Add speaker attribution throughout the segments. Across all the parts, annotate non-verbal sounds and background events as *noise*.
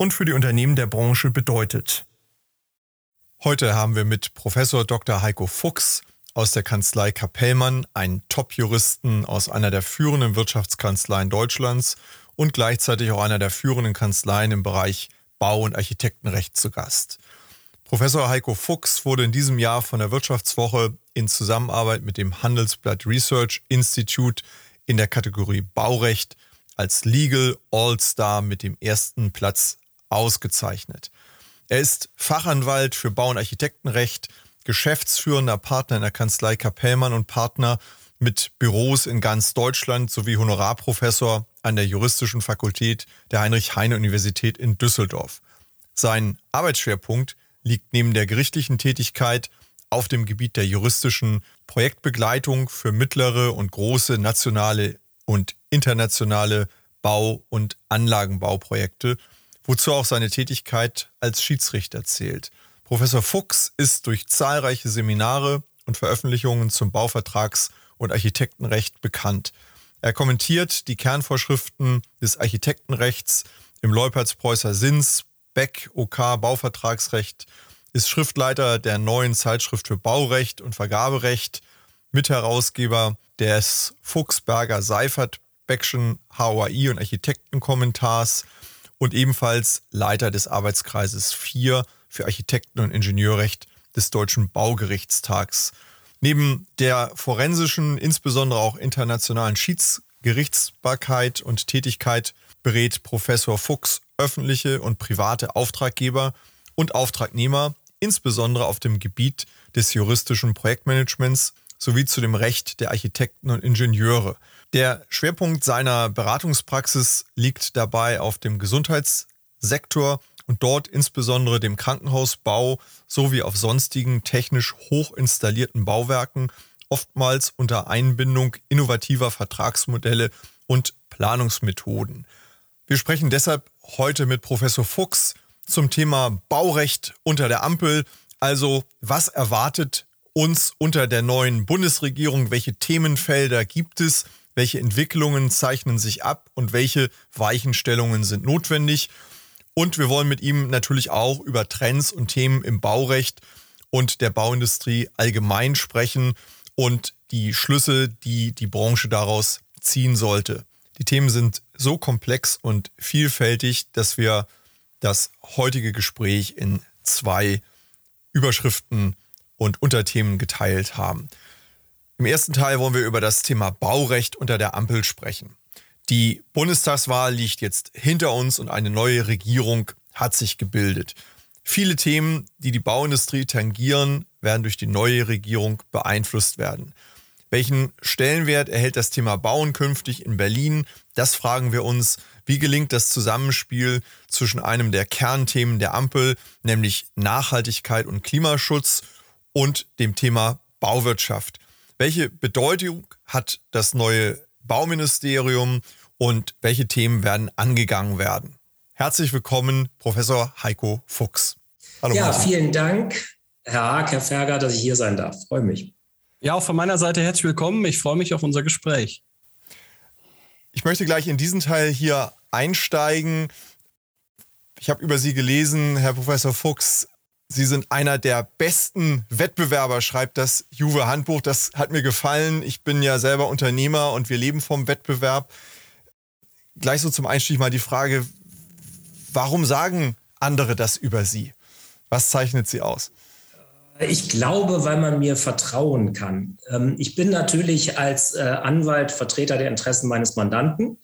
Speaker 1: und für die Unternehmen der Branche bedeutet. Heute haben wir mit Professor Dr. Heiko Fuchs aus der Kanzlei Kapellmann einen Top-Juristen aus einer der führenden Wirtschaftskanzleien Deutschlands und gleichzeitig auch einer der führenden Kanzleien im Bereich Bau- und Architektenrecht zu Gast. Professor Heiko Fuchs wurde in diesem Jahr von der Wirtschaftswoche in Zusammenarbeit mit dem Handelsblatt Research Institute in der Kategorie Baurecht als Legal All-Star mit dem ersten Platz ausgezeichnet. Er ist Fachanwalt für Bau- und Architektenrecht, geschäftsführender Partner in der Kanzlei Kapellmann und Partner mit Büros in ganz Deutschland sowie Honorarprofessor an der Juristischen Fakultät der Heinrich-Heine-Universität in Düsseldorf. Sein Arbeitsschwerpunkt liegt neben der gerichtlichen Tätigkeit auf dem Gebiet der juristischen Projektbegleitung für mittlere und große nationale und internationale Bau- und Anlagenbauprojekte wozu auch seine Tätigkeit als Schiedsrichter zählt. Professor Fuchs ist durch zahlreiche Seminare und Veröffentlichungen zum Bauvertrags- und Architektenrecht bekannt. Er kommentiert die Kernvorschriften des Architektenrechts im Leupertz-Preußer Sins, Beck, OK Bauvertragsrecht, ist Schriftleiter der neuen Zeitschrift für Baurecht und Vergaberecht, Mitherausgeber des Fuchsberger Seifert Beckschen HOI und Architektenkommentars und ebenfalls Leiter des Arbeitskreises 4 für Architekten- und Ingenieurrecht des Deutschen Baugerichtstags. Neben der forensischen, insbesondere auch internationalen Schiedsgerichtsbarkeit und Tätigkeit berät Professor Fuchs öffentliche und private Auftraggeber und Auftragnehmer, insbesondere auf dem Gebiet des juristischen Projektmanagements sowie zu dem Recht der Architekten und Ingenieure. Der Schwerpunkt seiner Beratungspraxis liegt dabei auf dem Gesundheitssektor und dort insbesondere dem Krankenhausbau sowie auf sonstigen technisch hoch installierten Bauwerken, oftmals unter Einbindung innovativer Vertragsmodelle und Planungsmethoden. Wir sprechen deshalb heute mit Professor Fuchs zum Thema Baurecht unter der Ampel. Also was erwartet uns unter der neuen Bundesregierung? Welche Themenfelder gibt es? welche Entwicklungen zeichnen sich ab und welche Weichenstellungen sind notwendig. Und wir wollen mit ihm natürlich auch über Trends und Themen im Baurecht und der Bauindustrie allgemein sprechen und die Schlüsse, die die Branche daraus ziehen sollte. Die Themen sind so komplex und vielfältig, dass wir das heutige Gespräch in zwei Überschriften und Unterthemen geteilt haben. Im ersten Teil wollen wir über das Thema Baurecht unter der Ampel sprechen. Die Bundestagswahl liegt jetzt hinter uns und eine neue Regierung hat sich gebildet. Viele Themen, die die Bauindustrie tangieren, werden durch die neue Regierung beeinflusst werden. Welchen Stellenwert erhält das Thema Bauen künftig in Berlin? Das fragen wir uns. Wie gelingt das Zusammenspiel zwischen einem der Kernthemen der Ampel, nämlich Nachhaltigkeit und Klimaschutz, und dem Thema Bauwirtschaft? Welche Bedeutung hat das neue Bauministerium und welche Themen werden angegangen werden? Herzlich willkommen, Professor Heiko Fuchs.
Speaker 2: Hallo. Ja, Martin. vielen Dank, Herr Haag, Herr Ferger, dass ich hier sein darf. Freue mich.
Speaker 3: Ja, auch von meiner Seite herzlich willkommen. Ich freue mich auf unser Gespräch.
Speaker 1: Ich möchte gleich in diesen Teil hier einsteigen. Ich habe über Sie gelesen, Herr Professor Fuchs. Sie sind einer der besten Wettbewerber, schreibt das Juve Handbuch. Das hat mir gefallen. Ich bin ja selber Unternehmer und wir leben vom Wettbewerb. Gleich so zum Einstieg mal die Frage, warum sagen andere das über Sie? Was zeichnet Sie aus?
Speaker 2: Ich glaube, weil man mir vertrauen kann. Ähm, ich bin natürlich als äh, Anwalt Vertreter der Interessen meines Mandanten.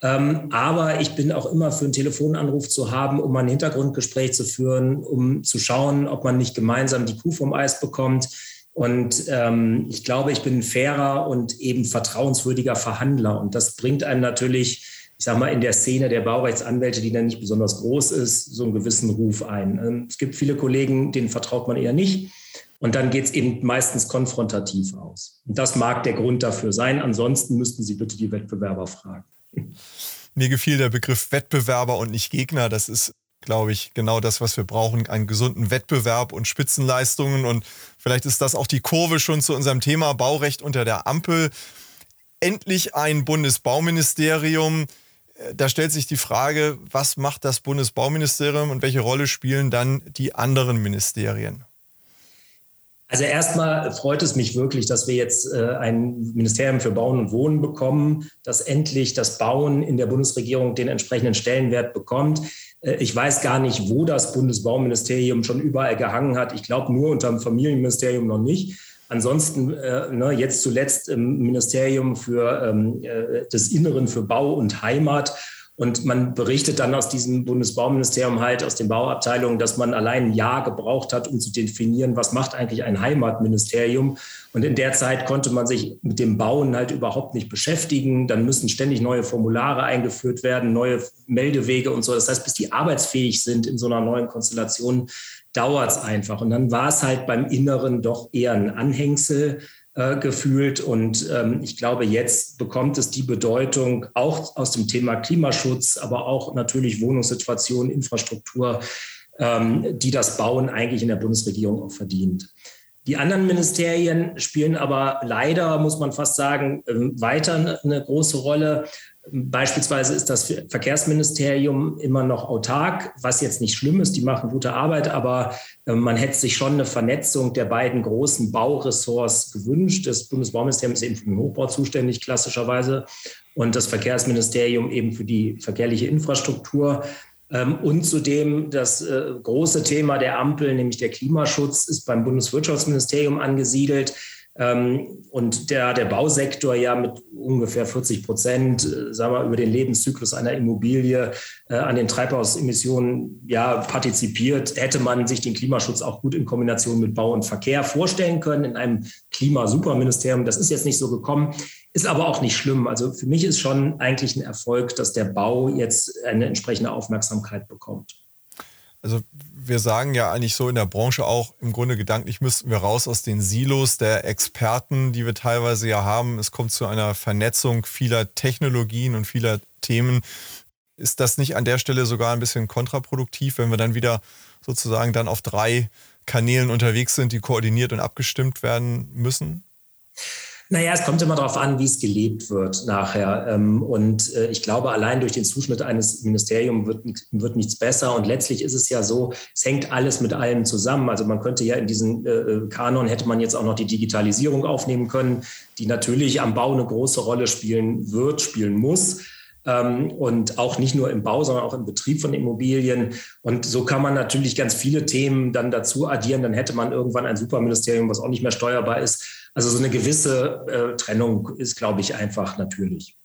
Speaker 2: Ähm, aber ich bin auch immer für einen Telefonanruf zu haben, um ein Hintergrundgespräch zu führen, um zu schauen, ob man nicht gemeinsam die Kuh vom Eis bekommt. Und ähm, ich glaube, ich bin ein fairer und eben vertrauenswürdiger Verhandler. Und das bringt einem natürlich ich sage mal, in der Szene der Baurechtsanwälte, die dann nicht besonders groß ist, so einen gewissen Ruf ein. Ähm, es gibt viele Kollegen, denen vertraut man eher nicht. Und dann geht es eben meistens konfrontativ aus. Und das mag der Grund dafür sein. Ansonsten müssten Sie bitte die Wettbewerber fragen.
Speaker 1: Mir gefiel der Begriff Wettbewerber und nicht Gegner. Das ist, glaube ich, genau das, was wir brauchen. Einen gesunden Wettbewerb und Spitzenleistungen. Und vielleicht ist das auch die Kurve schon zu unserem Thema Baurecht unter der Ampel. Endlich ein Bundesbauministerium. Da stellt sich die Frage, was macht das Bundesbauministerium und welche Rolle spielen dann die anderen Ministerien?
Speaker 2: Also erstmal freut es mich wirklich, dass wir jetzt äh, ein Ministerium für Bauen und Wohnen bekommen, dass endlich das Bauen in der Bundesregierung den entsprechenden Stellenwert bekommt. Äh, ich weiß gar nicht, wo das Bundesbauministerium schon überall gehangen hat. Ich glaube nur unter dem Familienministerium noch nicht. Ansonsten äh, ne, jetzt zuletzt im Ministerium für ähm, äh, des Inneren für Bau und Heimat und man berichtet dann aus diesem Bundesbauministerium halt, aus den Bauabteilungen, dass man allein ein Jahr gebraucht hat, um zu definieren, was macht eigentlich ein Heimatministerium. Und in der Zeit konnte man sich mit dem Bauen halt überhaupt nicht beschäftigen. Dann müssen ständig neue Formulare eingeführt werden, neue Meldewege und so. Das heißt, bis die arbeitsfähig sind in so einer neuen Konstellation, dauert es einfach. Und dann war es halt beim Inneren doch eher ein Anhängsel äh, gefühlt. Und ähm, ich glaube, jetzt bekommt es die Bedeutung auch aus dem Thema Klimaschutz, aber auch natürlich Wohnungssituation, Infrastruktur, ähm, die das Bauen eigentlich in der Bundesregierung auch verdient. Die anderen Ministerien spielen aber leider, muss man fast sagen, ähm, weiter eine große Rolle. Beispielsweise ist das Verkehrsministerium immer noch autark, was jetzt nicht schlimm ist, die machen gute Arbeit, aber äh, man hätte sich schon eine Vernetzung der beiden großen Bauressorts gewünscht. Das Bundesbauministerium ist eben für den Hochbau zuständig, klassischerweise, und das Verkehrsministerium eben für die verkehrliche Infrastruktur. Ähm, und zudem das äh, große Thema der Ampel, nämlich der Klimaschutz, ist beim Bundeswirtschaftsministerium angesiedelt. Ähm, und der, der Bausektor ja mit ungefähr 40 Prozent, äh, sagen wir, über den Lebenszyklus einer Immobilie äh, an den Treibhausemissionen ja partizipiert, hätte man sich den Klimaschutz auch gut in Kombination mit Bau und Verkehr vorstellen können in einem Klimasuperministerium. Das ist jetzt nicht so gekommen, ist aber auch nicht schlimm. Also für mich ist schon eigentlich ein Erfolg, dass der Bau jetzt eine entsprechende Aufmerksamkeit bekommt.
Speaker 1: Also wir sagen ja eigentlich so in der Branche auch, im Grunde gedanklich müssten wir raus aus den Silos der Experten, die wir teilweise ja haben. Es kommt zu einer Vernetzung vieler Technologien und vieler Themen. Ist das nicht an der Stelle sogar ein bisschen kontraproduktiv, wenn wir dann wieder sozusagen dann auf drei Kanälen unterwegs sind, die koordiniert und abgestimmt werden müssen?
Speaker 2: Naja, es kommt immer darauf an, wie es gelebt wird nachher. Ähm, und äh, ich glaube, allein durch den Zuschnitt eines Ministeriums wird, wird nichts besser. Und letztlich ist es ja so, es hängt alles mit allem zusammen. Also man könnte ja in diesen äh, äh, Kanon hätte man jetzt auch noch die Digitalisierung aufnehmen können, die natürlich am Bau eine große Rolle spielen wird, spielen muss ähm, und auch nicht nur im Bau, sondern auch im Betrieb von Immobilien. Und so kann man natürlich ganz viele Themen dann dazu addieren. Dann hätte man irgendwann ein Superministerium, was auch nicht mehr steuerbar ist. Also so eine gewisse äh, Trennung ist, glaube ich, einfach natürlich.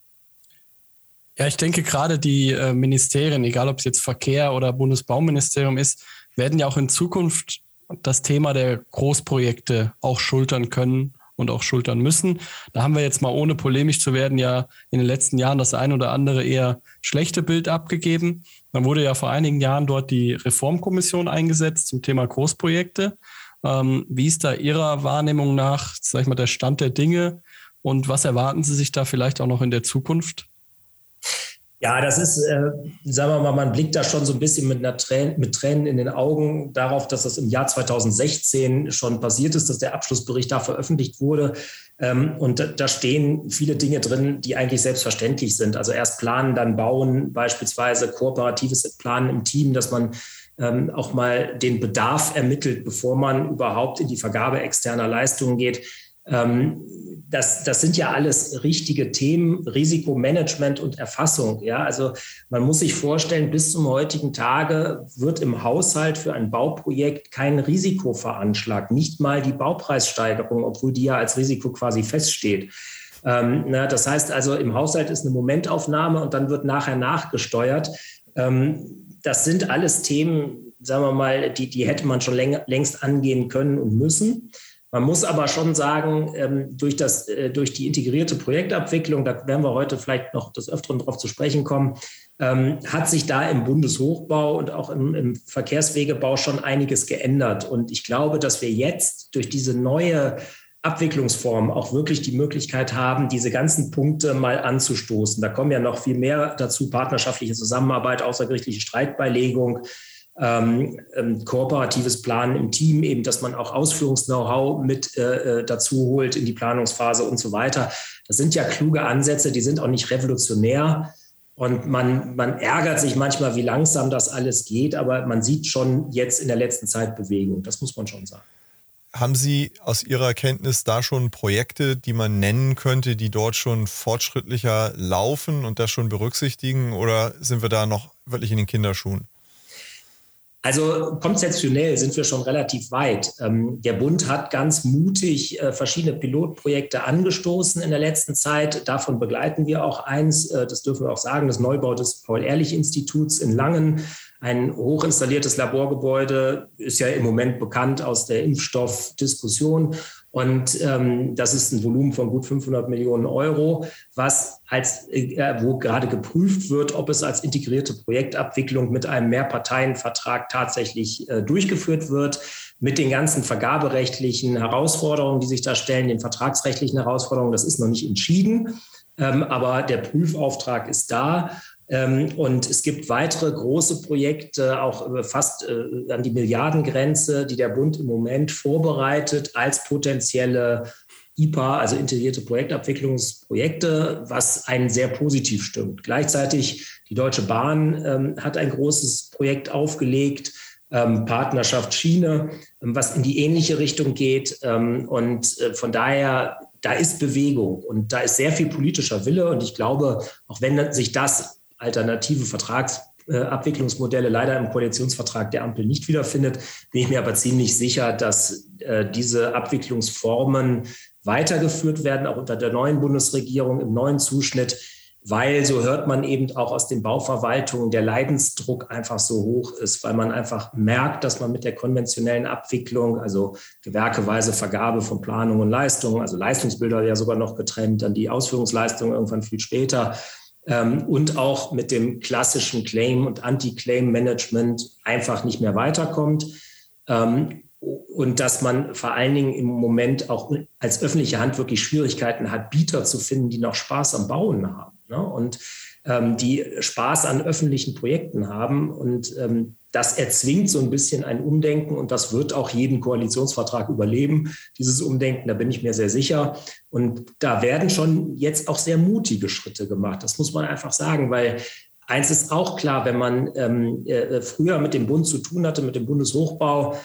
Speaker 3: Ja, ich denke gerade die äh, Ministerien, egal ob es jetzt Verkehr oder Bundesbauministerium ist, werden ja auch in Zukunft das Thema der Großprojekte auch schultern können und auch schultern müssen. Da haben wir jetzt mal, ohne polemisch zu werden, ja in den letzten Jahren das ein oder andere eher schlechte Bild abgegeben. Dann wurde ja vor einigen Jahren dort die Reformkommission eingesetzt zum Thema Großprojekte. Ähm, wie ist da Ihrer Wahrnehmung nach, sag ich mal, der Stand der Dinge und was erwarten Sie sich da vielleicht auch noch in der Zukunft?
Speaker 2: Ja, das ist, äh, sagen wir mal, man blickt da schon so ein bisschen mit, einer Tränen, mit Tränen in den Augen darauf, dass das im Jahr 2016 schon passiert ist, dass der Abschlussbericht da veröffentlicht wurde. Ähm, und da, da stehen viele Dinge drin, die eigentlich selbstverständlich sind. Also erst planen, dann bauen, beispielsweise kooperatives Planen im Team, dass man ähm, auch mal den Bedarf ermittelt, bevor man überhaupt in die Vergabe externer Leistungen geht. Ähm, das, das sind ja alles richtige Themen, Risikomanagement und Erfassung. Ja, also man muss sich vorstellen, bis zum heutigen Tage wird im Haushalt für ein Bauprojekt kein Risiko veranschlagt, nicht mal die Baupreissteigerung, obwohl die ja als Risiko quasi feststeht. Ähm, na, das heißt also, im Haushalt ist eine Momentaufnahme und dann wird nachher nachgesteuert. Ähm, das sind alles Themen, sagen wir mal, die, die hätte man schon längst angehen können und müssen. Man muss aber schon sagen, ähm, durch, das, äh, durch die integrierte Projektabwicklung, da werden wir heute vielleicht noch des Öfteren darauf zu sprechen kommen, ähm, hat sich da im Bundeshochbau und auch im, im, Verkehrswegebau schon einiges geändert. Und ich glaube, dass wir jetzt durch diese neue Abwicklungsform auch wirklich die Möglichkeit haben, diese ganzen Punkte mal anzustoßen. Da kommen ja noch viel mehr dazu, partnerschaftliche Zusammenarbeit, außergerichtliche Streitbeilegung, ähm, ähm, kooperatives Planen im Team, eben, dass man auch Ausführungs-Know-how mit äh, äh, dazu holt in die Planungsphase und so weiter. Das sind ja kluge Ansätze, die sind auch nicht revolutionär. Und man, man ärgert sich manchmal, wie langsam das alles geht, aber man sieht schon jetzt in der letzten Zeit Bewegung. Das muss man schon sagen.
Speaker 1: Haben Sie aus Ihrer Kenntnis da schon Projekte, die man nennen könnte, die dort schon fortschrittlicher laufen und das schon berücksichtigen? Oder sind wir da noch wirklich in den Kinderschuhen?
Speaker 2: Also konzeptionell sind wir schon relativ weit. Ähm, der Bund hat ganz mutig äh, verschiedene Pilotprojekte angestoßen in der letzten Zeit. Davon begleiten wir auch eins, äh, das dürfen wir auch sagen, das Neubau des Paul-Ehrlich-Instituts in Langen. Ein hochinstalliertes Laborgebäude ist ja im Moment bekannt aus der Impfstoffdiskussion. Und ähm, das ist ein Volumen von gut 500 Millionen Euro, was als, äh, wo gerade geprüft wird, ob es als integrierte Projektabwicklung mit einem Mehrparteienvertrag tatsächlich äh, durchgeführt wird, mit den ganzen vergaberechtlichen Herausforderungen, die sich da stellen, den vertragsrechtlichen Herausforderungen. Das ist noch nicht entschieden, ähm, aber der Prüfauftrag ist da. Ähm, und es gibt weitere große Projekte, auch fast äh, an die Milliardengrenze, die der Bund im Moment vorbereitet als potenzielle IPA, also integrierte Projektabwicklungsprojekte, was einen sehr positiv stimmt. Gleichzeitig die Deutsche Bahn ähm, hat ein großes Projekt aufgelegt, ähm, Partnerschaft Schiene, was in die ähnliche Richtung geht. und äh, von daher, da ist Bewegung und da ist sehr viel politischer Wille. Und ich glaube, auch wenn sich das alternative Vertragsabwicklungsmodelle leider im Koalitionsvertrag der Ampel nicht wiederfindet, bin ich mir aber ziemlich sicher, dass äh, diese Abwicklungsformen weitergeführt werden, auch unter der neuen Bundesregierung im neuen Zuschnitt, weil, so hört man eben auch aus den Bauverwaltungen, der Leidensdruck einfach so hoch ist, weil man einfach merkt, dass man mit der konventionellen Abwicklung, also gewerkeweise Vergabe von Planung und Leistungen, also Leistungsbilder ja sogar noch getrennt, dann die Ausführungsleistungen irgendwann viel später, ähm, und auch mit dem klassischen Claim- und Anti-Claim-Management einfach nicht mehr weiterkommt. Ähm, und dass man vor allen Dingen im Moment auch als öffentliche Hand wirklich Schwierigkeiten hat, Bieter zu finden, die noch Spaß am Bauen haben. Ne? Und ähm, die Spaß an öffentlichen Projekten haben. Und ähm, das erzwingt so ein bisschen ein Umdenken und das wird auch jeden Koalitionsvertrag überleben, dieses Umdenken, da bin ich mir sehr sicher. Und da werden schon jetzt auch sehr mutige Schritte gemacht. Das muss man einfach sagen, weil eins ist auch klar, wenn man ähm, äh, früher mit dem Bund zu tun hatte, mit dem Bundeshochbau,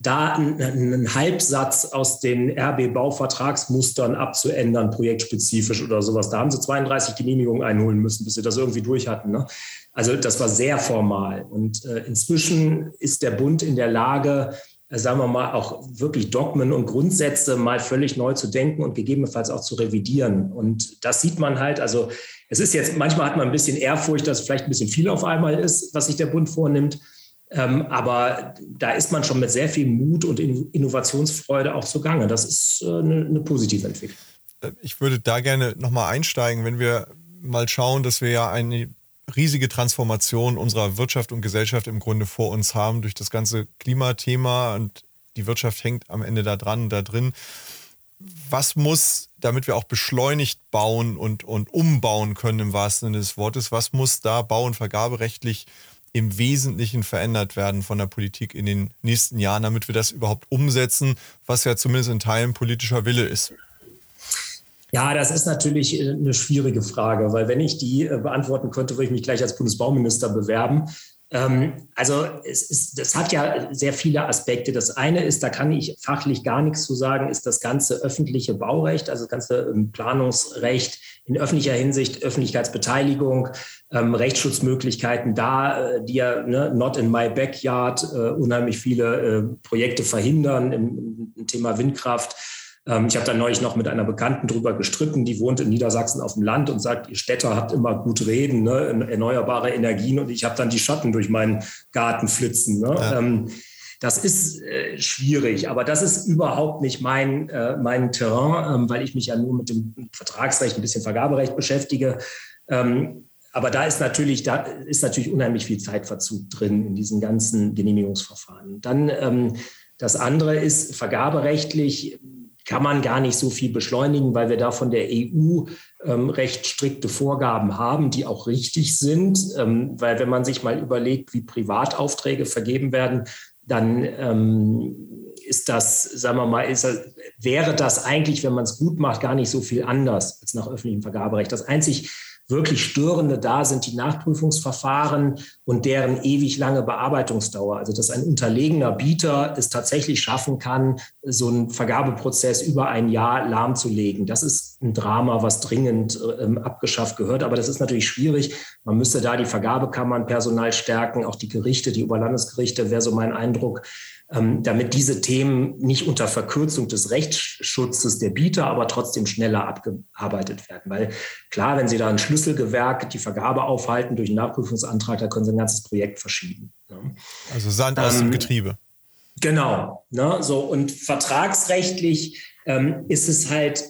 Speaker 2: da einen Halbsatz aus den RB-Bauvertragsmustern abzuändern, projektspezifisch oder sowas. Da haben sie 32 Genehmigungen einholen müssen, bis sie das irgendwie durch hatten. Ne? Also das war sehr formal. Und äh, inzwischen ist der Bund in der Lage, äh, sagen wir mal, auch wirklich Dogmen und Grundsätze mal völlig neu zu denken und gegebenenfalls auch zu revidieren. Und das sieht man halt, also es ist jetzt, manchmal hat man ein bisschen Ehrfurcht, dass vielleicht ein bisschen viel auf einmal ist, was sich der Bund vornimmt. Ähm, aber da ist man schon mit sehr viel Mut und Innovationsfreude auch zugange. Das ist äh, eine, eine positive Entwicklung.
Speaker 1: Äh, ich würde da gerne nochmal einsteigen, wenn wir mal schauen, dass wir ja eine riesige Transformation unserer Wirtschaft und Gesellschaft im Grunde vor uns haben durch das ganze Klimathema und die Wirtschaft hängt am Ende da dran, da drin. Was muss, damit wir auch beschleunigt bauen und, und umbauen können im wahrsten Sinne des Wortes, was muss da bau- und vergaberechtlich im Wesentlichen verändert werden von der Politik in den nächsten Jahren, damit wir das überhaupt umsetzen, was ja zumindest in Teilen politischer Wille ist?
Speaker 2: Ja, das ist natürlich äh, eine schwierige Frage, weil wenn ich die äh, beantworten könnte, würde ich mich gleich als Bundesbauminister bewerben. Ähm, also es ist, das hat ja sehr viele Aspekte. Das eine ist, da kann ich fachlich gar nichts zu sagen, ist das ganze öffentliche Baurecht, also das ganze ähm, Planungsrecht in öffentlicher Hinsicht, Öffentlichkeitsbeteiligung, ähm, Rechtsschutzmöglichkeiten da, äh, die ja ne, not in my backyard unheimlich viele Projekte verhindern im Thema Windkraft. Ähm, ich habe da neulich noch mit einer Bekannten drüber gestritten, die wohnt in Niedersachsen auf dem Land und sagt, ihr Städter habt immer gut reden, ne, erneuerbare Energien und ich habe dann die Schatten durch meinen Garten flitzen. Ne? Ja. Ähm, Das ist äh, schwierig, aber das ist überhaupt nicht mein, äh, mein Terrain, ähm, weil ich mich ja nur mit dem Vertragsrecht, ein bisschen Vergaberecht beschäftige. Ähm, aber da ist natürlich, da ist natürlich unheimlich viel Zeitverzug drin in diesen ganzen Genehmigungsverfahren. Dann ähm, das andere ist vergaberechtlich kann man gar nicht so viel beschleunigen, weil wir da von der EU ähm, recht strikte Vorgaben haben, die auch richtig sind. Ähm, weil wenn man sich mal überlegt, wie Privataufträge vergeben werden, dann ähm, ist das, sagen wir mal, ist, wäre das eigentlich, wenn man es gut macht, gar nicht so viel anders als nach öffentlichem Vergaberecht. Das einzig wirklich störende da sind die Nachprüfungsverfahren und deren ewig lange Bearbeitungsdauer. Also dass ein unterlegener Bieter es tatsächlich schaffen kann, so einen Vergabeprozess über ein Jahr lahmzulegen. Das ist ein Drama, was dringend ähm, abgeschafft gehört. Aber das ist natürlich schwierig. Man müsste da die Vergabekammern personal stärken, auch die Gerichte, die Oberlandesgerichte, wäre so mein Eindruck. Ähm, damit diese Themen nicht unter Verkürzung des Rechtsschutzes der Bieter, aber trotzdem schneller abgearbeitet werden. Weil klar, wenn Sie da ein Schlüsselgewerk die Vergabe aufhalten durch einen Nachprüfungsantrag, da können Sie ein ganzes Projekt verschieben.
Speaker 1: Also Sand aus ähm, dem Getriebe.
Speaker 2: Genau. Ne? So, und vertragsrechtlich ähm, ist es halt,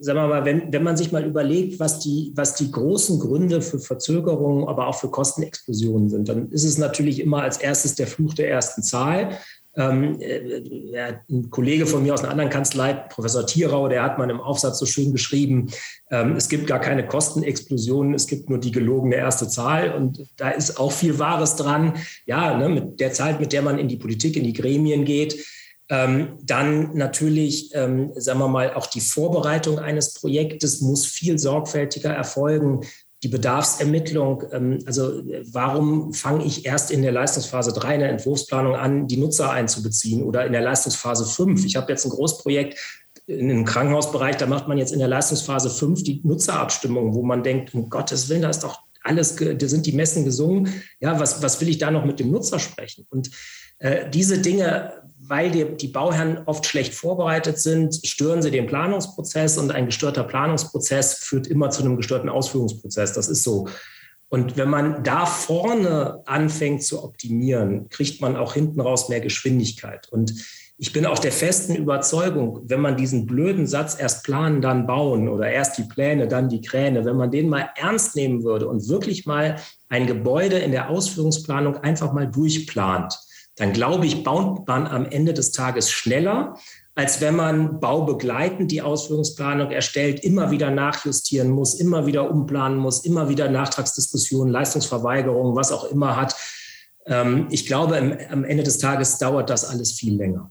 Speaker 2: sagen wir mal, wenn, wenn man sich mal überlegt, was die, was die großen Gründe für Verzögerungen, aber auch für Kostenexplosionen sind, dann ist es natürlich immer als erstes der Fluch der ersten Zahl. Ähm, äh, ein Kollege von mir aus einer anderen Kanzlei, Professor Thierau, der hat mal im Aufsatz so schön geschrieben, ähm, es gibt gar keine Kostenexplosionen, es gibt nur die gelogene erste Zahl. Und da ist auch viel Wahres dran. Ja, ne, mit der Zeit, mit der man in die Politik, in die Gremien geht, ähm, dann natürlich, ähm, sagen wir mal, auch die Vorbereitung eines Projektes muss viel sorgfältiger erfolgen die Bedarfsermittlung, ähm, also warum fange ich erst in der Leistungsphase 3 in der Entwurfsplanung an, die Nutzer einzubeziehen oder in der Leistungsphase 5? Ich habe jetzt ein Großprojekt in einem Krankenhausbereich, da macht man jetzt in der Leistungsphase 5 die Nutzerabstimmung, wo man denkt, um Gottes Willen, da ist doch alles, da sind die Messen gesungen. Ja, was, was will ich da noch mit dem Nutzer sprechen? Und äh, diese Dinge weil die, die Bauherren oft schlecht vorbereitet sind, stören sie den Planungsprozess und ein gestörter Planungsprozess führt immer zu einem gestörten Ausführungsprozess. Das ist so. Und wenn man da vorne anfängt zu optimieren, kriegt man auch hinten raus mehr Geschwindigkeit. Und ich bin auch der festen Überzeugung, wenn man diesen blöden Satz erst planen, dann bauen oder erst die Pläne, dann die Kräne, wenn man den mal ernst nehmen würde und wirklich mal ein Gebäude in der Ausführungsplanung einfach mal durchplant, dann glaube ich, baut man am Ende des Tages schneller, als wenn man baubegleitend die Ausführungsplanung erstellt, immer wieder nachjustieren muss, immer wieder umplanen muss, immer wieder Nachtragsdiskussionen, Leistungsverweigerungen, was auch immer hat. Ähm, ich glaube, am Ende des Tages dauert das alles viel länger.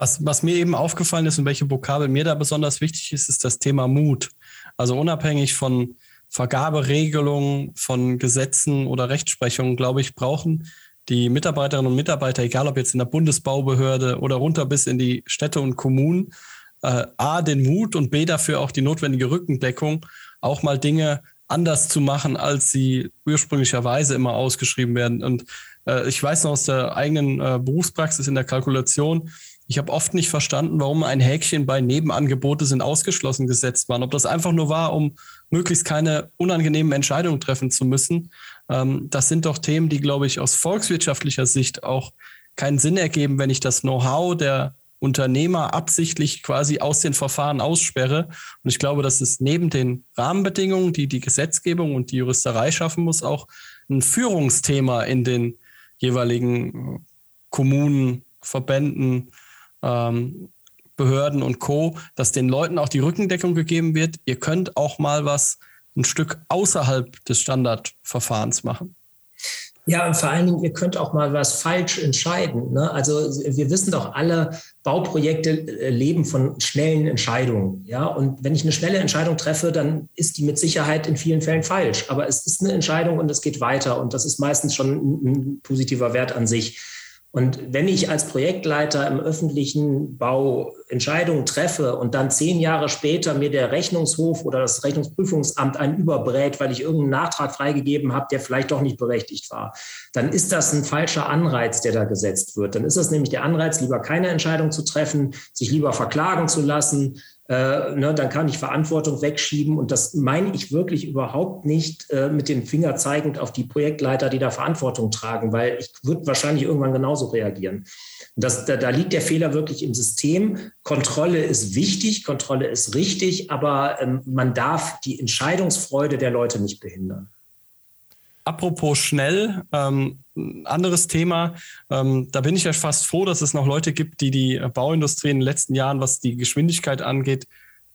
Speaker 3: Was, was mir eben aufgefallen ist und welche Vokabel mir da besonders wichtig ist, ist das Thema Mut. Also unabhängig von Vergaberegelungen, von Gesetzen oder Rechtsprechungen, glaube ich, brauchen die Mitarbeiterinnen und Mitarbeiter, egal ob jetzt in der Bundesbaubehörde oder runter bis in die Städte und Kommunen, äh, A, den Mut und B, dafür auch die notwendige Rückendeckung, auch mal Dinge anders zu machen, als sie ursprünglicherweise immer ausgeschrieben werden. Und äh, ich weiß noch aus der eigenen äh, Berufspraxis in der Kalkulation, ich habe oft nicht verstanden, warum ein Häkchen bei Nebenangebote sind ausgeschlossen gesetzt waren. Ob das einfach nur war, um möglichst keine unangenehmen Entscheidungen treffen zu müssen. Ähm, das sind doch Themen, die, glaube ich, aus volkswirtschaftlicher Sicht auch keinen Sinn ergeben, wenn ich das Know-how der Unternehmer absichtlich quasi aus den Verfahren aussperre. Und ich glaube, dass es neben den Rahmenbedingungen, die die Gesetzgebung und die Juristerei schaffen muss, auch ein Führungsthema in den jeweiligen Kommunen, Verbänden, ähm, Behörden und Co., dass den Leuten auch die Rückendeckung gegeben wird. Ihr könnt auch mal was ein Stück außerhalb des Standardverfahrens machen.
Speaker 2: Ja, und vor allen Dingen, ihr könnt auch mal was falsch entscheiden. Ne? Also wir wissen doch alle, Bauprojekte äh, leben von schnellen Entscheidungen. Ja, und wenn ich eine schnelle Entscheidung treffe, dann ist die mit Sicherheit in vielen Fällen falsch. Aber es ist eine Entscheidung und es geht weiter. Und das ist meistens schon ein, ein positiver Wert an sich. Und wenn ich als Projektleiter im öffentlichen Bau Entscheidungen treffe und dann zehn Jahre später mir der Rechnungshof oder das Rechnungsprüfungsamt einen überbrät, weil ich irgendeinen Nachtrag freigegeben habe, der vielleicht doch nicht berechtigt war, dann ist das ein falscher Anreiz, der da gesetzt wird. Dann ist das nämlich der Anreiz, lieber keine Entscheidung zu treffen, sich lieber verklagen zu lassen, äh, ne, dann kann ich Verantwortung wegschieben. Und das meine ich wirklich überhaupt nicht äh, mit dem Finger zeigend auf die Projektleiter, die da Verantwortung tragen, weil ich würde wahrscheinlich irgendwann genauso reagieren. Das, da, da, liegt der Fehler wirklich im System. Kontrolle ist wichtig, Kontrolle ist richtig, aber ähm, man darf die Entscheidungsfreude der Leute nicht behindern.
Speaker 3: Apropos schnell, ähm, anderes Thema. Ähm, da bin ich ja fast froh, dass es noch Leute gibt, die die Bauindustrie in den letzten Jahren, was die Geschwindigkeit angeht,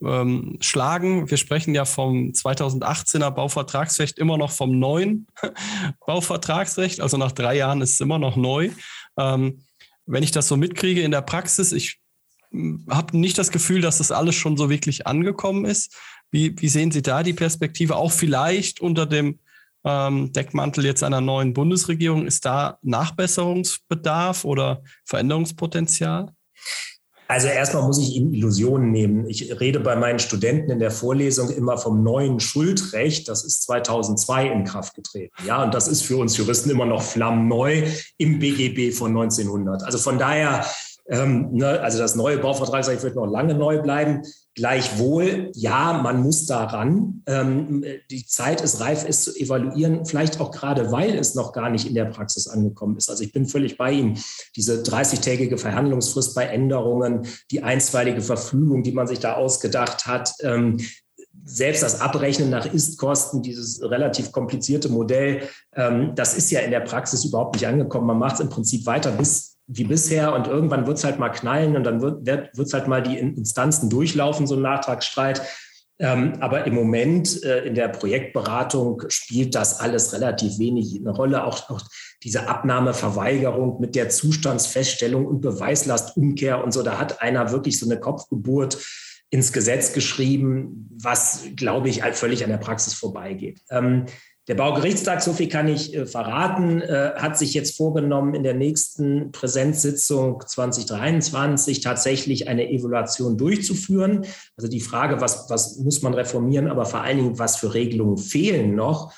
Speaker 3: ähm, schlagen. Wir sprechen ja vom 2018er Bauvertragsrecht immer noch vom neuen *laughs* Bauvertragsrecht. Also nach drei Jahren ist es immer noch neu. Ähm, wenn ich das so mitkriege in der Praxis, ich hm, habe nicht das Gefühl, dass das alles schon so wirklich angekommen ist. Wie, wie sehen Sie da die Perspektive? Auch vielleicht unter dem ähm, Deckmantel jetzt einer neuen Bundesregierung. Ist da Nachbesserungsbedarf oder Veränderungspotenzial?
Speaker 2: Also erstmal muss ich Ihnen Illusionen nehmen. Ich rede bei meinen Studenten in der Vorlesung immer vom neuen Schuldrecht. Das ist 2002 in Kraft getreten. Ja, und das ist für uns Juristen immer noch flammneu im BGB von 1900. Also von daher ähm, ne, also das neue Bauvertragsrecht wird noch lange neu bleiben. Gleichwohl, ja, man muss daran. Ähm, die Zeit ist reif, es zu evaluieren, vielleicht auch gerade, weil es noch gar nicht in der Praxis angekommen ist. Also ich bin völlig bei Ihnen. Diese 30-tägige Verhandlungsfrist bei Änderungen, die einstweilige Verfügung, die man sich da ausgedacht hat, ähm, selbst das Abrechnen nach Istkosten, dieses relativ komplizierte Modell, ähm, das ist ja in der Praxis überhaupt nicht angekommen. Man macht es im Prinzip weiter bis wie bisher und irgendwann wird es halt mal knallen und dann wird es halt mal die Instanzen durchlaufen, so ein Nachtragsstreit. Ähm, aber im Moment äh, in der Projektberatung spielt das alles relativ wenig eine Rolle. Auch, auch diese Abnahmeverweigerung mit der Zustandsfeststellung und Beweislastumkehr und so, da hat einer wirklich so eine Kopfgeburt ins Gesetz geschrieben, was, glaube ich, halt völlig an der Praxis vorbeigeht. Ähm, der Baugerichtstag, so viel kann ich äh, verraten, äh, hat sich jetzt vorgenommen, in der nächsten Präsenzsitzung 2023 tatsächlich eine Evaluation durchzuführen. Also die Frage, was, was muss man reformieren, aber vor allen Dingen, was für Regelungen fehlen noch.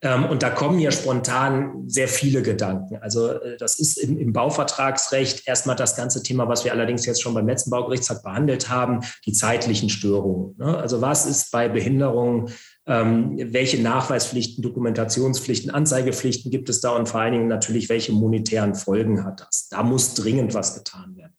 Speaker 2: Ähm, und da kommen ja spontan sehr viele Gedanken. Also äh, das ist im, im, Bauvertragsrecht erstmal das ganze Thema, was wir allerdings jetzt schon beim letzten Baugerichtstag behandelt haben, die zeitlichen Störungen. Ne? Also was ist bei Behinderungen ähm, welche Nachweispflichten, Dokumentationspflichten, Anzeigepflichten gibt es da und vor allen Dingen natürlich, welche monetären Folgen hat das? Da muss dringend was getan werden.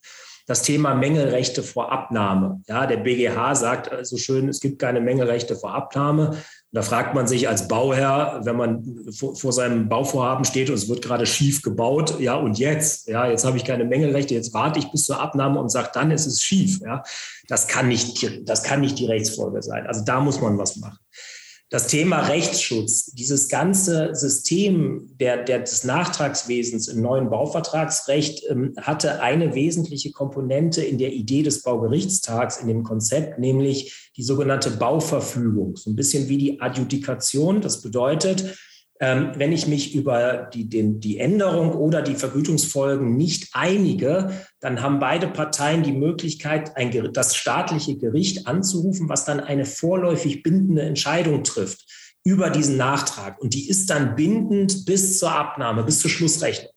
Speaker 2: Das Thema Mängelrechte vor Abnahme. Ja, der BGH sagt so also schön, es gibt keine Mängelrechte vor Abnahme. da fragt man sich als Bauherr, wenn man vor, vor, seinem Bauvorhaben steht und es wird gerade schief gebaut, ja, und jetzt? Ja, jetzt habe ich keine Mängelrechte, jetzt warte ich bis zur Abnahme und sage, dann ist es schief. Ja, das kann nicht, das kann nicht die Rechtsfolge sein. Also da muss man was machen das Thema Rechtsschutz, dieses ganze System der, der, des Nachtragswesens im neuen Bauvertragsrecht ähm, hatte eine wesentliche Komponente in der Idee des Baugerichtstags, in dem Konzept, nämlich die sogenannte Bauverfügung. So ein bisschen wie die Adjudikation. Das bedeutet, wenn ich mich über die, den, die Änderung oder die Vergütungsfolgen nicht einige, dann haben beide Parteien die Möglichkeit, ein, das staatliche Gericht anzurufen, was dann eine vorläufig bindende Entscheidung trifft über diesen Nachtrag. Und die ist dann bindend bis zur Abnahme, bis zur Schlussrechnung.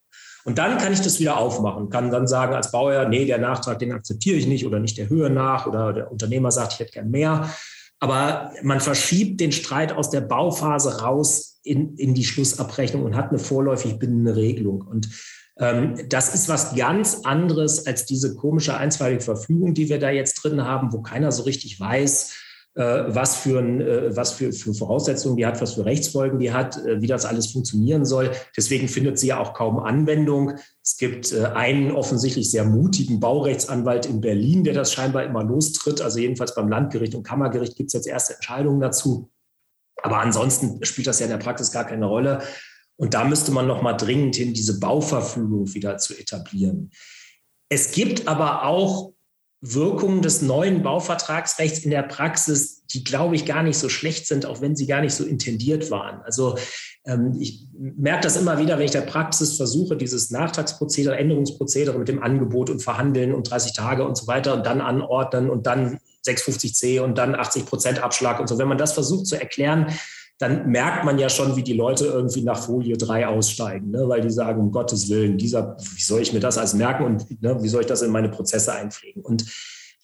Speaker 2: Und dann kann ich das wieder aufmachen, kann dann sagen als Bauherr, nee, der Nachtrag, den akzeptiere ich nicht oder nicht der Höhe nach oder der Unternehmer sagt, ich hätte gern mehr. Aber man verschiebt den Streit aus der Bauphase raus in, in die Schlussabrechnung und hat eine vorläufig bindende Regelung. Und Ähm, das ist was ganz anderes als diese komische einstweilige Verfügung, die wir da jetzt drin haben, wo keiner so richtig weiß, äh, was, für, ein, äh, was für, für Voraussetzungen die hat, was für Rechtsfolgen die hat, äh, wie das alles funktionieren soll. Deswegen findet sie ja auch kaum Anwendung. Es gibt einen offensichtlich sehr mutigen Baurechtsanwalt in Berlin, der das scheinbar immer lostritt. Also jedenfalls beim Landgericht und Kammergericht gibt es jetzt erste Entscheidungen dazu. Aber ansonsten spielt das ja in der Praxis gar keine Rolle. Und da müsste man noch mal dringend hin, diese Bauverfügung wieder zu etablieren. Es gibt aber auch Wirkungen des neuen Bauvertragsrechts in der Praxis, die, glaube ich, gar nicht so schlecht sind, auch wenn sie gar nicht so intendiert waren. Also ähm, ich merke das immer wieder, wenn ich der Praxis versuche, dieses Nachtragsprozedere, Änderungsprozedere mit dem Angebot und Verhandeln und 30 Tage und so weiter und dann anordnen und dann 650c und dann 80 Prozent Abschlag und so. Wenn man das versucht zu erklären, dann merkt man ja schon, wie die Leute irgendwie nach Folie 3 aussteigen, ne? weil die sagen, um Gottes Willen, dieser, wie soll ich mir das alles merken und ne, wie soll ich das in meine Prozesse einpflegen? Und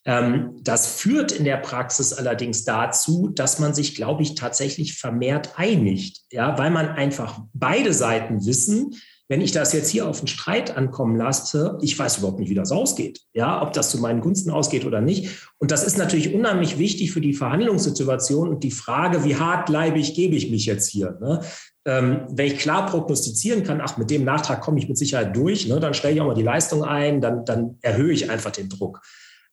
Speaker 2: ähm, das führt in der Praxis allerdings dazu, dass man sich, glaube ich, tatsächlich vermehrt einigt, ja, weil man einfach beide Seiten wissen, wenn ich das jetzt hier auf einen Streit ankommen lasse, ich weiß überhaupt nicht, wie das ausgeht. Ja, ob das zu meinen Gunsten ausgeht oder nicht. Und das ist natürlich unheimlich wichtig für die Verhandlungssituation und die Frage, wie hartleibig gebe ich mich jetzt hier? Ne? Ähm, wenn ich klar prognostizieren kann, ach, mit dem Nachtrag komme ich mit Sicherheit durch, ne, dann stelle ich auch mal die Leistung ein, dann, dann erhöhe ich einfach den Druck.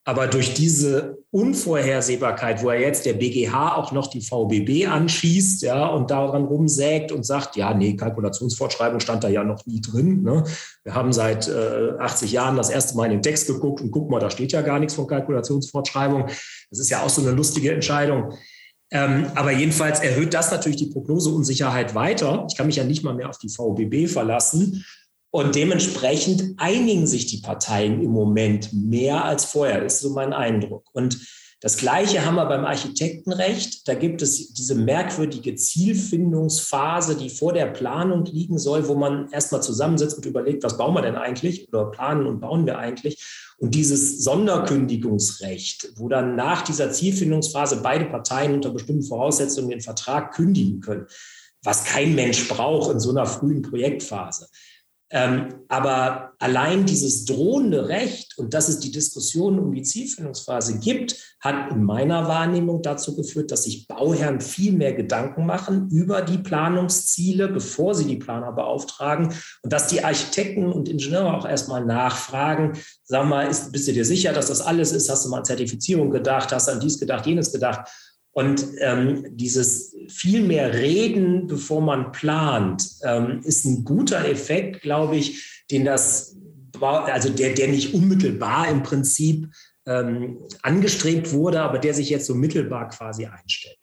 Speaker 2: Aber durch diese Unvorhersehbarkeit, wo er jetzt der BGH auch noch die VBB anschießt, ja, und daran rumsägt und sagt, ja, nee, Kalkulationsfortschreibung stand da ja noch nie drin. Ne? Wir haben seit äh, 80 Jahren das erste Mal in den Text geguckt und guck mal, da steht ja gar nichts von Kalkulationsfortschreibung. Das ist ja auch so eine lustige Entscheidung. Ähm, aber jedenfalls erhöht das natürlich die Prognoseunsicherheit weiter. Ich kann mich ja nicht mal mehr auf die VBB verlassen. Und dementsprechend einigen sich die Parteien im Moment mehr als vorher, ist so mein Eindruck. Und das Gleiche haben wir beim Architektenrecht. Da gibt es diese merkwürdige Zielfindungsphase, die vor der Planung liegen soll, wo man erstmal zusammensitzt und überlegt, was bauen wir denn eigentlich oder planen und bauen wir eigentlich. Und dieses Sonderkündigungsrecht, wo dann nach dieser Zielfindungsphase beide Parteien unter bestimmten Voraussetzungen den Vertrag kündigen können, was kein Mensch braucht in so einer frühen Projektphase. Ähm, aber allein dieses drohende Recht und dass es die Diskussion um die Zielfindungsphase gibt, hat in meiner Wahrnehmung dazu geführt, dass sich Bauherren viel mehr Gedanken machen über die Planungsziele, bevor sie die Planer beauftragen und dass die Architekten und Ingenieure auch erstmal nachfragen, sag mal, ist, bist du dir sicher, dass das alles ist? Hast du mal an Zertifizierung gedacht? Hast du an dies gedacht, jenes gedacht? Und ähm, dieses viel mehr Reden, bevor man plant, ähm, ist ein guter Effekt, glaube ich, den das, also der, der nicht unmittelbar im Prinzip ähm, angestrebt wurde, aber der sich jetzt so mittelbar quasi einstellt.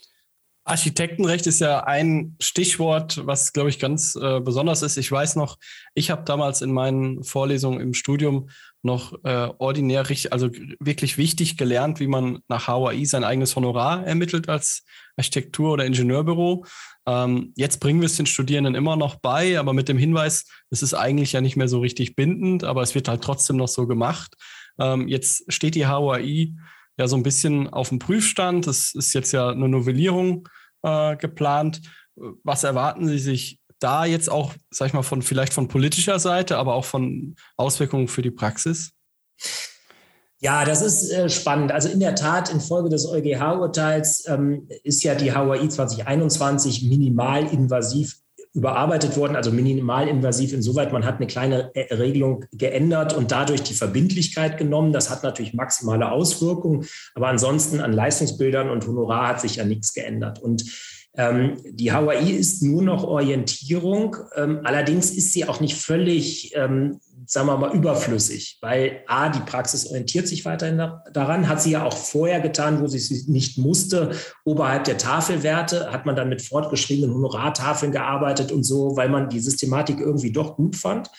Speaker 3: Architektenrecht ist ja ein Stichwort, was, glaube ich, ganz äh, besonders ist. Ich weiß noch, ich habe damals in meinen Vorlesungen im Studium noch äh, ordinär richtig, also wirklich wichtig gelernt, wie man nach HAI sein eigenes Honorar ermittelt als Architektur- oder Ingenieurbüro. Ähm, jetzt bringen wir es den Studierenden immer noch bei, aber mit dem Hinweis, es ist eigentlich ja nicht mehr so richtig bindend, aber es wird halt trotzdem noch so gemacht. Ähm, jetzt steht die HAI ja so ein bisschen auf dem Prüfstand. Es ist jetzt ja eine Novellierung äh, geplant. Was erwarten Sie sich da jetzt auch, sag ich mal, von vielleicht von politischer Seite, aber auch von Auswirkungen für die Praxis?
Speaker 2: Ja, das ist äh, spannend. Also in der Tat, infolge des EuGH-Urteils ähm, ist ja die HUI 2021 minimalinvasiv überarbeitet worden, also minimalinvasiv insoweit, man hat eine kleine äh, Regelung geändert und dadurch die Verbindlichkeit genommen. Das hat natürlich maximale Auswirkungen, aber ansonsten an Leistungsbildern und Honorar hat sich ja nichts geändert. Und die Hawaii ist nur noch Orientierung. Ähm, allerdings ist sie auch nicht völlig, ähm, sagen wir mal, überflüssig, weil A, die Praxis orientiert sich weiterhin daran, hat sie ja auch vorher getan, wo sie es nicht musste. Oberhalb der Tafelwerte hat man dann mit fortgeschriebenen Honorartafeln gearbeitet und so, weil man die Systematik irgendwie doch gut fand.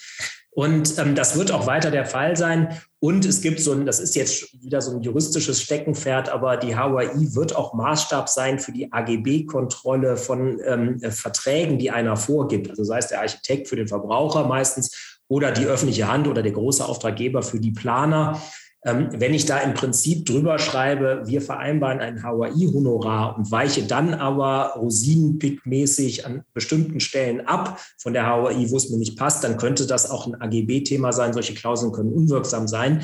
Speaker 2: Und ähm, das wird auch weiter der Fall sein. Und es gibt so ein, das ist jetzt wieder so ein juristisches Steckenpferd, aber die HUI wird auch Maßstab sein für die AGB-Kontrolle von ähm, Verträgen, die einer vorgibt. Also sei es der Architekt für den Verbraucher meistens oder die öffentliche Hand oder der große Auftraggeber für die Planer. Ähm, wenn ich da im Prinzip drüber schreibe, wir vereinbaren ein Hawaii-Honorar und weiche dann aber rosinenpickmäßig an bestimmten Stellen ab von der Hawaii, wo es mir nicht passt, dann könnte das auch ein AGB-Thema sein. Solche Klauseln können unwirksam sein.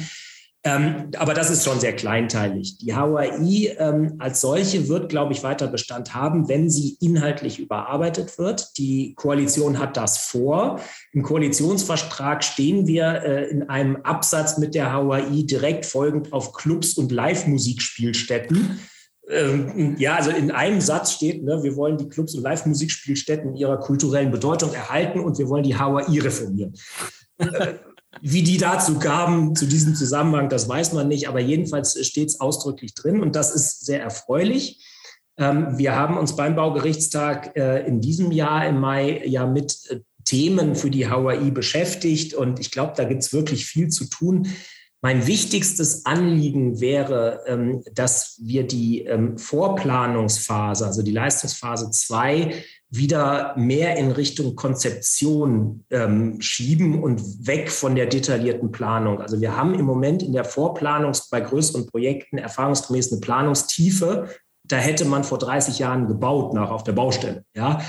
Speaker 2: Ähm, aber das ist schon sehr kleinteilig. Die HOI ähm, als solche wird, glaube ich, weiter Bestand haben, wenn sie inhaltlich überarbeitet wird. Die Koalition hat das vor. Im Koalitionsvertrag stehen wir äh, in einem Absatz mit der HOI direkt folgend auf Clubs und Live-Musikspielstätten. Ähm, ja, also in einem Satz steht, ne, wir wollen die Clubs und Live-Musikspielstätten in ihrer kulturellen Bedeutung erhalten und wir wollen die HOI reformieren. Wie die dazu kamen, zu diesem Zusammenhang, das weiß man nicht, aber jedenfalls steht es ausdrücklich drin und das ist sehr erfreulich. Ähm, wir haben uns beim Baugerichtstag äh, in diesem Jahr im Mai ja mit äh, Themen für die HAI beschäftigt und ich glaube, da gibt es wirklich viel zu tun. Mein wichtigstes Anliegen wäre, ähm, dass wir die ähm, Vorplanungsphase, also die Leistungsphase 2, wieder mehr in Richtung Konzeption ähm, schieben und weg von der detaillierten Planung. Also wir haben im Moment in der Vorplanung bei größeren Projekten erfahrungsgemäß eine Planungstiefe. Da hätte man vor 30 Jahren gebaut nach auf der Baustelle. Ja.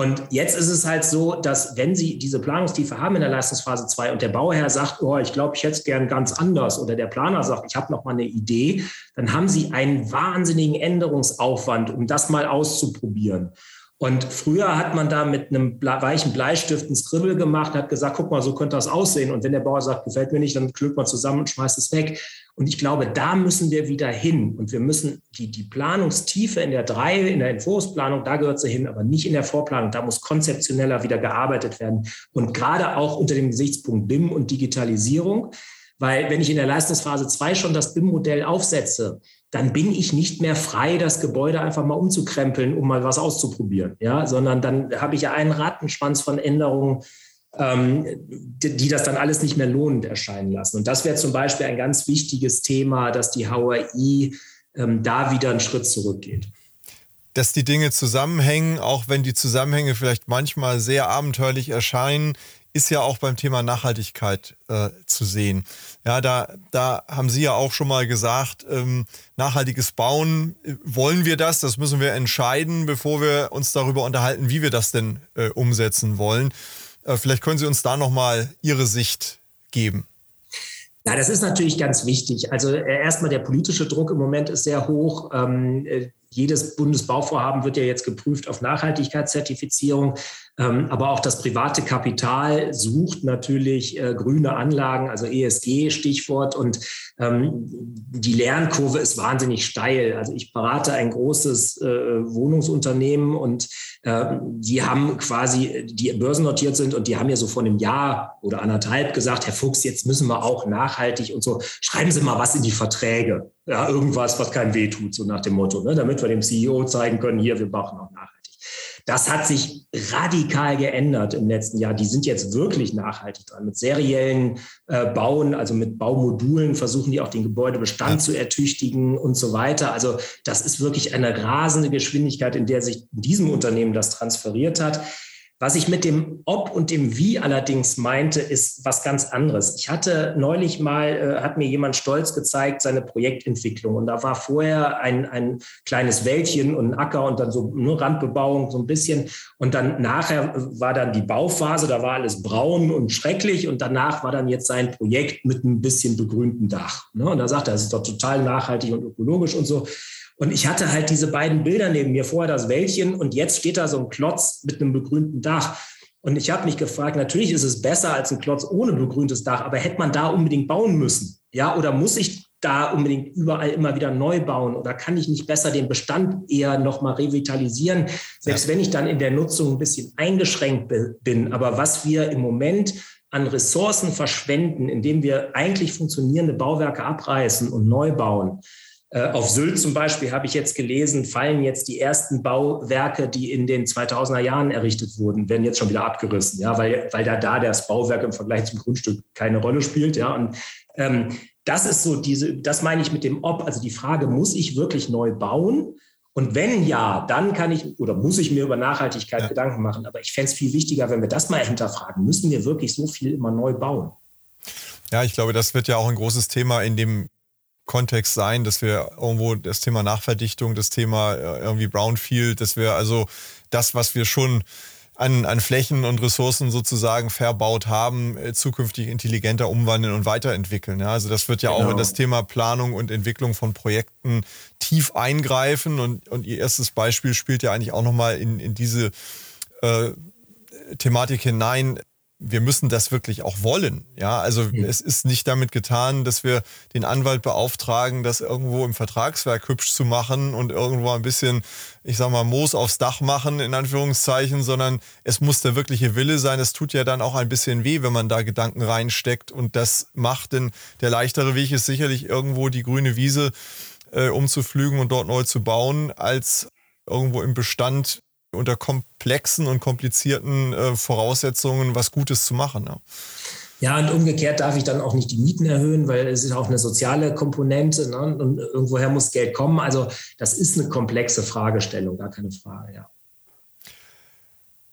Speaker 2: Und jetzt ist es halt so, dass wenn Sie diese Planungstiefe haben in der Leistungsphase 2 und der Bauherr sagt, oh, ich glaube, ich hätte es gern ganz anders oder der Planer sagt, ich habe noch mal eine Idee, dann haben Sie einen wahnsinnigen Änderungsaufwand, um das mal auszuprobieren. Und früher hat man da mit einem weichen Bleistift ein Skribbel gemacht, hat gesagt, guck mal, so könnte das aussehen. Und wenn der Bauer sagt, gefällt mir nicht, dann klöbt man zusammen und schmeißt es weg. Und ich glaube, da müssen wir wieder hin. Und wir müssen die, die Planungstiefe in der drei, in der Entwurfsplanung, da gehört sie hin, aber nicht in der Vorplanung. Da muss konzeptioneller wieder gearbeitet werden. Und gerade auch unter dem Gesichtspunkt BIM und Digitalisierung. Weil wenn ich in der Leistungsphase 2 schon das BIM-Modell aufsetze, dann bin ich nicht mehr frei, das Gebäude einfach mal umzukrempeln, um mal was auszuprobieren, ja, sondern dann habe ich ja einen Rattenschwanz von Änderungen, ähm, die, die, das dann alles nicht mehr lohnend erscheinen lassen. Und das wäre zum Beispiel ein ganz wichtiges Thema, dass die HOI ähm, da wieder einen Schritt zurückgeht.
Speaker 1: Dass die Dinge zusammenhängen, auch wenn die Zusammenhänge vielleicht manchmal sehr abenteuerlich erscheinen, ist ja auch beim Thema Nachhaltigkeit äh, zu sehen. Ja, da, da haben Sie ja auch schon mal gesagt, ähm, nachhaltiges Bauen, äh, wollen wir das? Das müssen wir entscheiden, bevor wir uns darüber unterhalten, wie wir das denn äh, umsetzen wollen. Äh, vielleicht können Sie uns da nochmal Ihre Sicht geben.
Speaker 2: Ja, das ist natürlich ganz wichtig. Also äh, erstmal der politische Druck im Moment ist sehr hoch. Ähm, äh, jedes Bundesbauvorhaben wird ja jetzt geprüft auf Nachhaltigkeitszertifizierung. Ähm, aber auch das private Kapital sucht natürlich äh, grüne Anlagen, also ESG Stichwort. Und ähm, die Lernkurve ist wahnsinnig steil. Also ich berate ein großes äh, Wohnungsunternehmen und äh, die haben quasi, die börsennotiert sind und die haben ja so vor einem Jahr oder anderthalb gesagt, Herr Fuchs, jetzt müssen wir auch nachhaltig und so. Schreiben Sie mal was in die Verträge. Ja, irgendwas, was keinem weh tut, so nach dem Motto, ne? damit wir dem CEO zeigen können, hier, wir brauchen auch nachhaltig. Das hat sich radikal geändert im letzten Jahr. Die sind jetzt wirklich nachhaltig dran. Mit seriellen äh, Bauen, also mit Baumodulen versuchen die auch den Gebäudebestand ja. zu ertüchtigen und so weiter. Also das ist wirklich eine rasende Geschwindigkeit, in der sich in diesem Unternehmen das transferiert hat. Was ich mit dem Ob und dem Wie allerdings meinte, ist was ganz anderes. Ich hatte neulich mal, äh, hat mir jemand stolz gezeigt, seine Projektentwicklung. Und da war vorher ein, ein kleines Wäldchen und ein Acker und dann so nur Randbebauung, so ein bisschen. Und dann nachher war dann die Bauphase, da war alles braun und schrecklich. Und danach war dann jetzt sein Projekt mit ein bisschen begrünten Dach. Ne? Und da sagt er, das ist doch total nachhaltig und ökologisch und so. Und ich hatte halt diese beiden Bilder neben mir, vorher das Wäldchen und jetzt steht da so ein Klotz mit einem begrünten Dach. Und ich habe mich gefragt, natürlich ist es besser als ein Klotz ohne begrüntes Dach, aber hätte man da unbedingt bauen müssen? Ja, oder muss ich da unbedingt überall immer wieder neu bauen oder kann ich nicht besser den Bestand eher nochmal revitalisieren, selbst ja. wenn ich dann in der Nutzung ein bisschen eingeschränkt bin. Aber was wir im Moment an Ressourcen verschwenden, indem wir eigentlich funktionierende Bauwerke abreißen und neu bauen, auf Sylt zum Beispiel habe ich jetzt gelesen, fallen jetzt die ersten Bauwerke, die in den 2000er Jahren errichtet wurden, werden jetzt schon wieder abgerissen, ja, weil, weil da, da das Bauwerk im Vergleich zum Grundstück keine Rolle spielt, ja. Und ähm, das ist so diese, das meine ich mit dem Ob, also die Frage, muss ich wirklich neu bauen? Und wenn ja, dann kann ich oder muss ich mir über Nachhaltigkeit ja. Gedanken machen. Aber ich fände es viel wichtiger, wenn wir das mal hinterfragen. Müssen wir wirklich so viel immer neu bauen?
Speaker 1: Ja, ich glaube, das wird ja auch ein großes Thema in dem Kontext sein, dass wir irgendwo das Thema Nachverdichtung, das Thema äh, irgendwie Brownfield, dass wir also das, was wir schon an, an Flächen und Ressourcen sozusagen verbaut haben, äh, zukünftig intelligenter umwandeln und weiterentwickeln. Ja, also das wird ja genau. auch in das Thema Planung und Entwicklung von Projekten tief eingreifen und, und Ihr erstes Beispiel spielt ja eigentlich auch nochmal in, in diese äh, Thematik hinein, wir müssen das wirklich auch wollen. Ja, also mhm. es ist nicht damit getan, dass wir den Anwalt beauftragen, das irgendwo im Vertragswerk hübsch zu machen und irgendwo ein bisschen, ich sag mal, Moos aufs Dach machen, in Anführungszeichen, sondern es muss der wirkliche Wille sein. Es tut ja dann auch ein bisschen weh, wenn man da Gedanken reinsteckt und das macht, denn der leichtere Weg ist sicherlich irgendwo die grüne Wiese äh, umzuflügen und dort neu zu bauen, als irgendwo im Bestand unter komplexen und komplizierten äh, Voraussetzungen was Gutes zu machen. Ja.
Speaker 2: Ja, und umgekehrt darf ich dann auch nicht die Mieten erhöhen, weil es ist auch eine soziale Komponente ne? und irgendwoher muss Geld kommen. Also das ist eine komplexe Fragestellung, gar keine Frage, ja.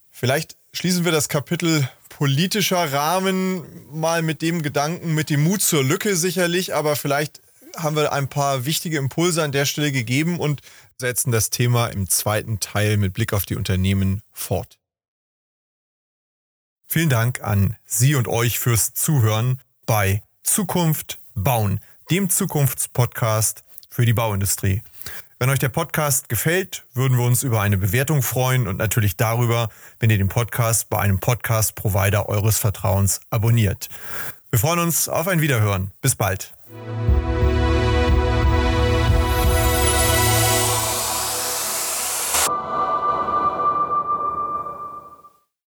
Speaker 1: Vielleicht schließen wir das Kapitel politischer Rahmen mal mit dem Gedanken, mit dem Mut zur Lücke sicherlich, aber vielleicht haben wir ein paar wichtige Impulse an der Stelle gegeben und setzen das Thema im zweiten Teil mit Blick auf die Unternehmen fort. Vielen Dank an Sie und euch fürs Zuhören bei Zukunft bauen, dem Zukunftspodcast für die Bauindustrie. Wenn euch der Podcast gefällt, würden wir uns über eine Bewertung freuen und natürlich darüber, wenn ihr den Podcast bei einem Podcast-Provider eures Vertrauens abonniert. Wir freuen uns auf ein Wiederhören. Bis bald.